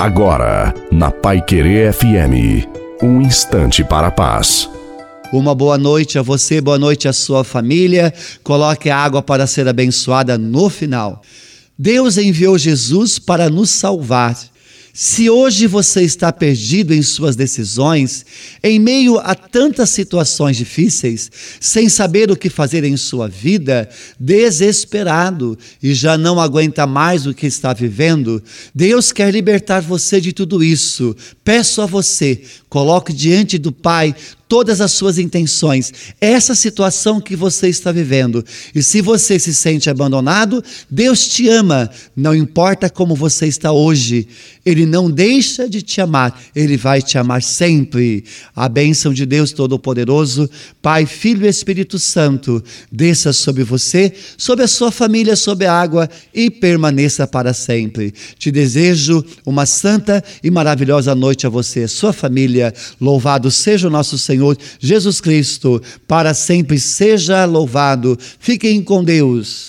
Agora, na Pai Querer FM, um instante para a paz. Uma boa noite a você, boa noite à sua família. Coloque a água para ser abençoada no final. Deus enviou Jesus para nos salvar. Se hoje você está perdido em suas decisões, em meio a tantas situações difíceis, sem saber o que fazer em sua vida, desesperado e já não aguenta mais o que está vivendo, Deus quer libertar você de tudo isso. Peço a você, coloque diante do Pai todas as suas intenções, essa situação que você está vivendo. E se você se sente abandonado, Deus te ama, não importa como você está hoje, Ele não deixa de te amar, Ele vai te amar sempre. A bênção de Deus Todo-Poderoso, Pai, Filho e Espírito Santo, desça sobre você, sobre a sua família, sobre a água e permaneça para sempre. Te desejo uma santa e maravilhosa noite a você, sua família. Louvado seja o nosso Senhor Senhor Jesus Cristo, para sempre seja louvado. Fiquem com Deus.